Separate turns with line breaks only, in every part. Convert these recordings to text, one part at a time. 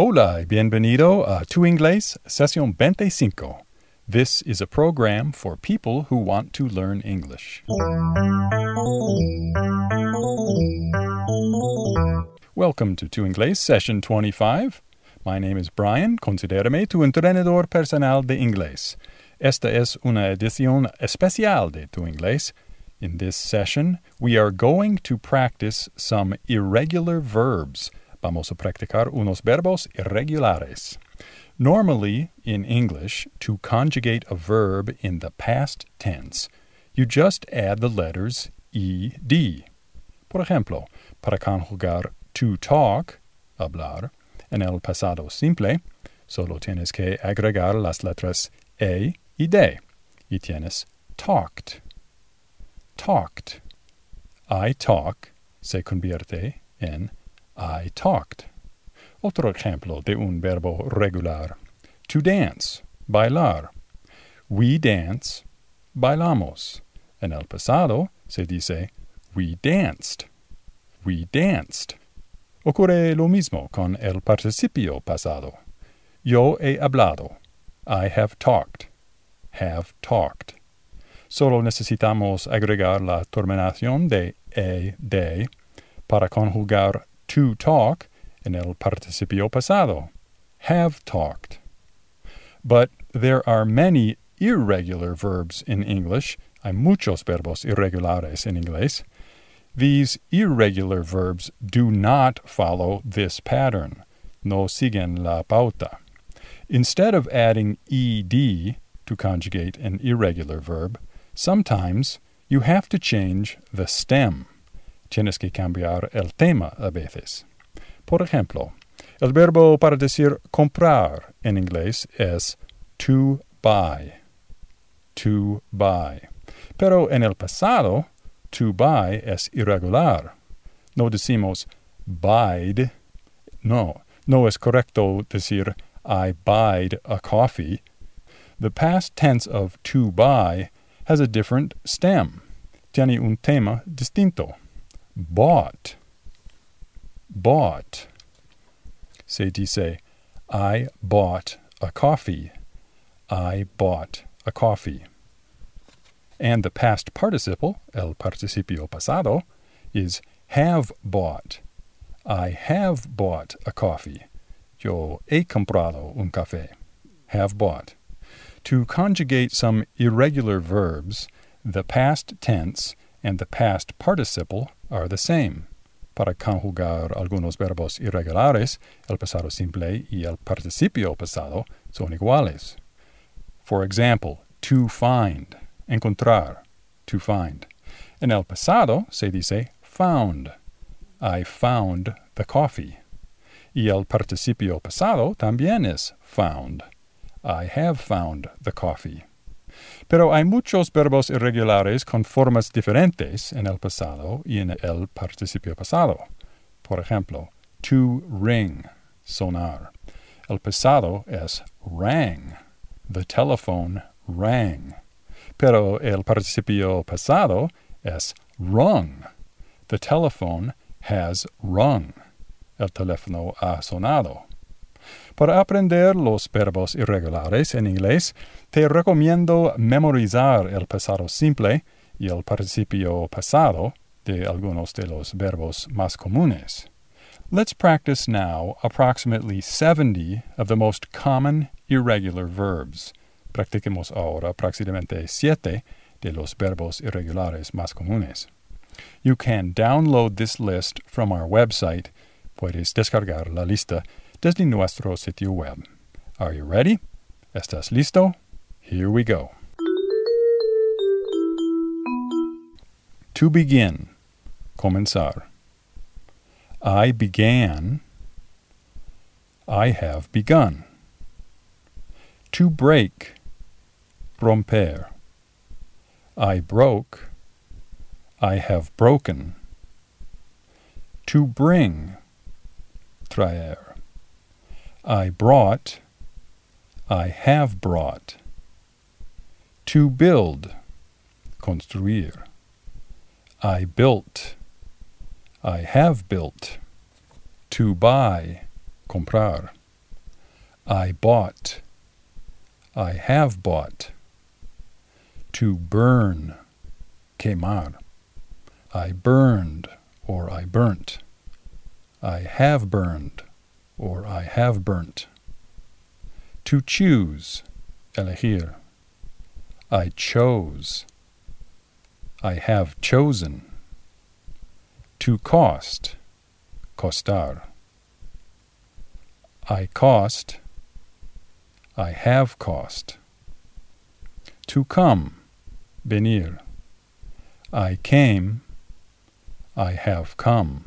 Hola y bienvenido a Tu Inglés, sesión 25. This is a program for people who want to learn English. Welcome to Tu Inglés, session 25. My name is Brian. Considérame tu entrenador personal de inglés. Esta es una edición especial de Tu Inglés. In this session, we are going to practice some irregular verbs. Vamos a practicar unos verbos irregulares. Normally, in English, to conjugate a verb in the past tense, you just add the letters ed. Por ejemplo, para conjugar to talk, hablar, en el pasado simple, solo tienes que agregar las letras e y de, y tienes talked. Talked. I talk se convierte en I talked. Otro ejemplo de un verbo regular. To dance, bailar. We dance, bailamos. En el pasado se dice we danced. We danced. Ocurre lo mismo con el participio pasado. Yo he hablado. I have talked. Have talked. Solo necesitamos agregar la terminación de e de para conjugar to talk in el participio pasado. Have talked. But there are many irregular verbs in English. Hay muchos verbos irregulares en inglés. These irregular verbs do not follow this pattern. No siguen la pauta. Instead of adding ed to conjugate an irregular verb, sometimes you have to change the stem. Tienes que cambiar el tema a veces. Por ejemplo, el verbo para decir comprar en inglés es to buy. To buy. Pero en el pasado, to buy es irregular. No decimos buyed. No, no es correcto decir I buyed a coffee. The past tense of to buy has a different stem. Tiene un tema distinto. Bought. Bought. Se dice I bought a coffee. I bought a coffee. And the past participle, el participio pasado, is have bought. I have bought a coffee. Yo he comprado un café. Have bought. To conjugate some irregular verbs, the past tense and the past participle are the same. Para conjugar algunos verbos irregulares, el pasado simple y el participio pasado son iguales. For example, to find, encontrar, to find. En el pasado se dice found. I found the coffee. Y el participio pasado también es found. I have found the coffee. Pero hay muchos verbos irregulares con formas diferentes en el pasado y en el participio pasado. Por ejemplo, to ring, sonar. El pasado es rang. The telephone rang. Pero el participio pasado es rung. The telephone has rung. El teléfono ha sonado. Para aprender los verbos irregulares en inglés, te recomiendo memorizar el pasado simple y el participio pasado de algunos de los verbos más comunes. Let's practice now approximately 70 of the most common irregular verbs. Practiquemos ahora aproximadamente siete de los verbos irregulares más comunes. You can download this list from our website. Puedes descargar la lista desde nuestro sitio web. Are you ready? ¿Estás listo? Here we go. To begin. Comenzar. I began. I have begun. To break. Romper. I broke. I have broken. To bring. Traer. I brought. I have brought. To build. Construir. I built. I have built. To buy. Comprar. I bought. I have bought. To burn. Quemar. I burned or I burnt. I have burned or I have burnt. To choose. Elegir. I chose. I have chosen. To cost. Costar. I cost. I have cost. To come, venir. I came. I have come.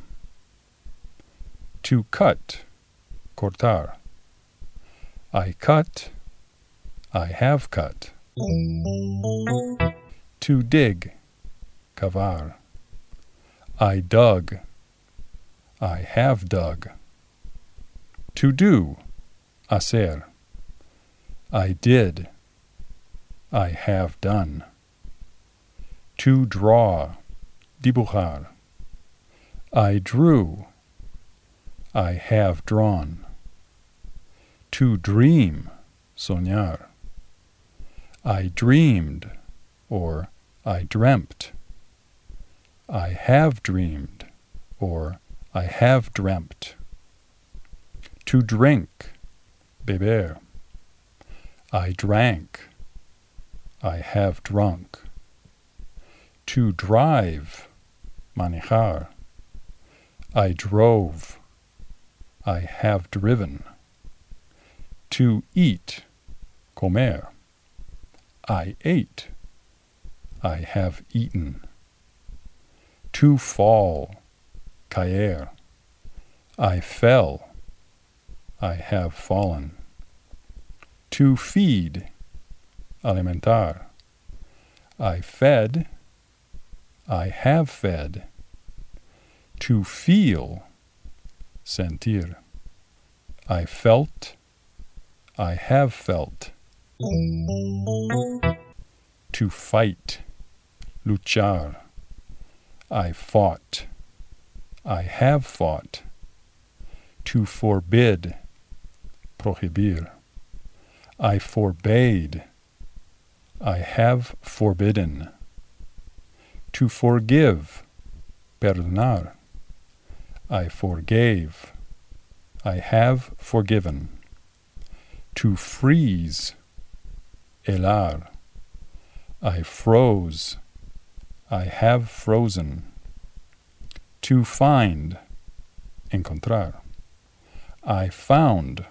To cut, cortar. I cut. I have cut. To dig, cavar. I dug. I have dug. To do, hacer. I did. I have done. To draw, dibujar. I drew. I have drawn. To dream, soñar. I dreamed, or I dreamt. I have dreamed, or I have dreamt. To drink, beber. I drank. I have drunk. To drive, manejar. I drove. I have driven. To eat, comer. I ate. I have eaten. To fall, caer. I fell. I have fallen. To feed, alimentar. I fed. I have fed. To feel, sentir. I felt. I have felt. To fight, luchar. I fought. I have fought. To forbid, prohibir. I forbade. I have forbidden. To forgive, perdonar. I forgave. I have forgiven. To freeze, helar. I froze. I have frozen. To find, encontrar. I found.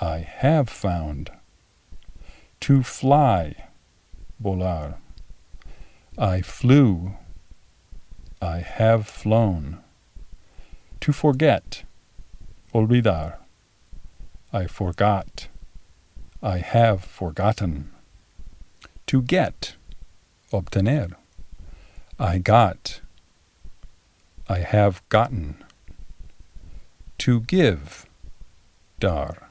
I have found. To fly, volar. I flew. I have flown. To forget, olvidar. I forgot. I have forgotten. To get, obtener. I got. I have gotten. To give, dar.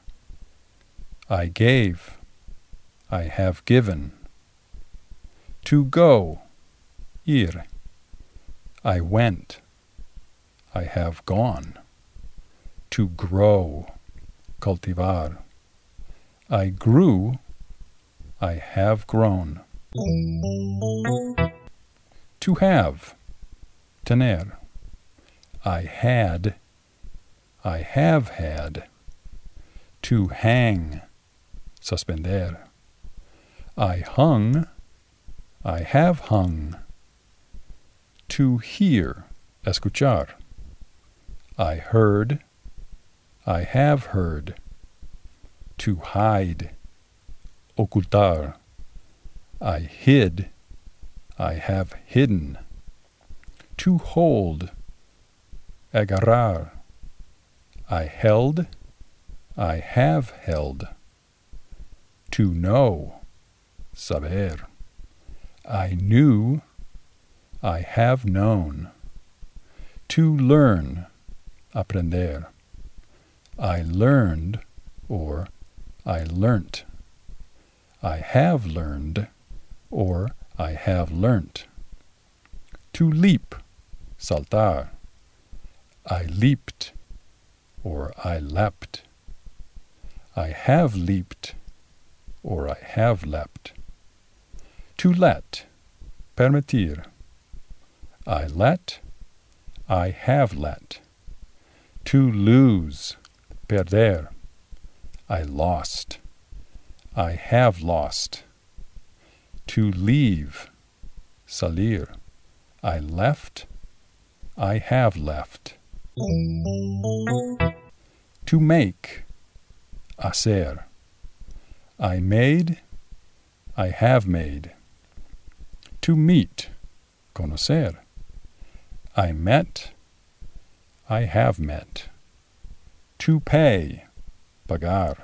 I gave. I have given. To go, ir. I went. I have gone. To grow, cultivar. I grew. I have grown. To have, tener. I had. I have had. To hang, suspender. I hung, I have hung. To hear, escuchar. I heard, I have heard. To hide, ocultar. I hid, I have hidden. To hold, agarrar. I held, I have held. To know, saber. I knew, I have known. To learn, aprender. I learned, or I learnt. I have learned, or I have learnt. To leap, saltar. I leaped, or I leapt. I have leaped, or I have leapt. To let, permitir. I let, I have let. To lose, perder. I lost, I have lost. To leave, salir. I left, I have left. To make, hacer. I made, I have made. To meet, conocer. I met, I have met. To pay, pagar.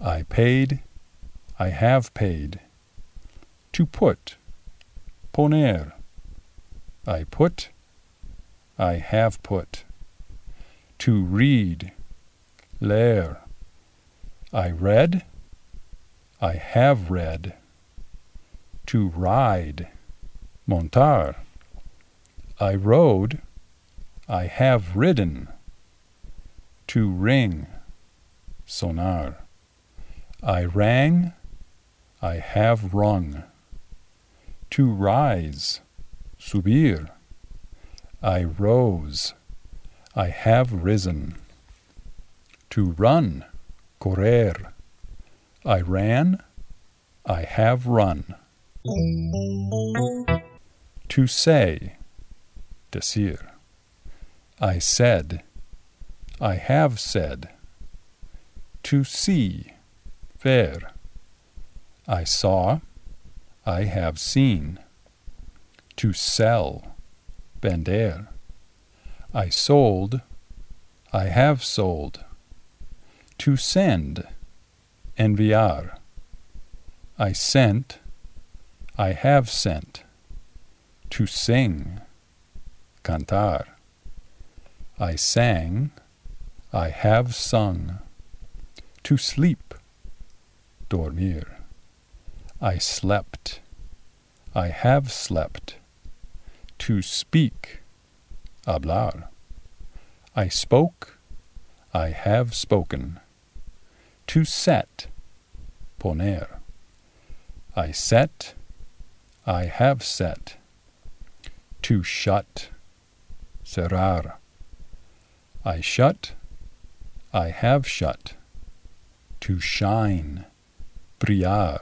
I paid, I have paid. To put, poner. I put, I have put. To read, leer. I read, I have read. To ride, montar. I rode, I have ridden. To ring, sonar. I rang, I have rung. To rise, subir. I rose, I have risen. To run, correr. I ran, I have run. To say, decir. I said, I have said. To see, ver. I saw, I have seen. To sell, vender. I sold, I have sold. To send, enviar. I sent, I have sent. To sing, cantar. I sang, I have sung. To sleep, dormir. I slept, I have slept. To speak, hablar. I spoke, I have spoken. To set, poner. I set, I have set. To shut, cerrar. I shut, I have shut. To shine, brillar.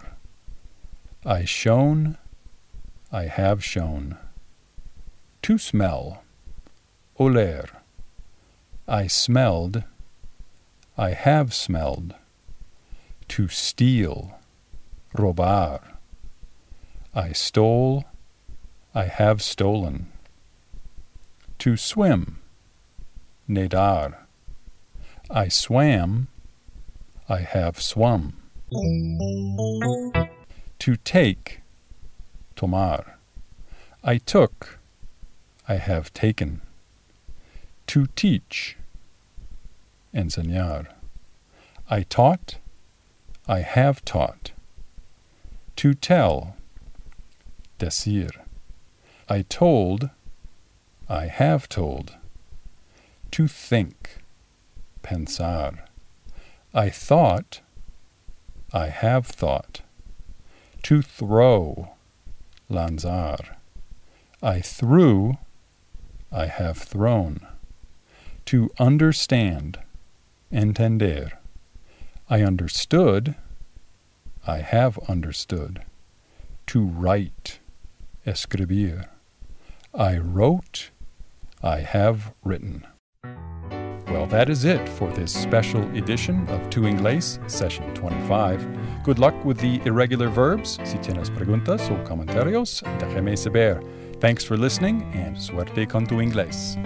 I shone, I have shone. To smell, oler. I smelled, I have smelled. To steal, robar. I stole, I have stolen. To swim, nadar. I swam, I have swum. To take, tomar. I took, I have taken. To teach, enseñar. I taught, I have taught. To tell, decir. I told, I have told. To think, pensar. I thought, I have thought. To throw, lanzar. I threw, I have thrown. To understand, entender. I understood, I have understood. To write, escribir. I wrote, I have written. Well, that is it for this special edition of Tu Inglés, session 25. Good luck with the irregular verbs. Si tienes preguntas o comentarios, déjame saber. Thanks for listening and suerte con tu inglés.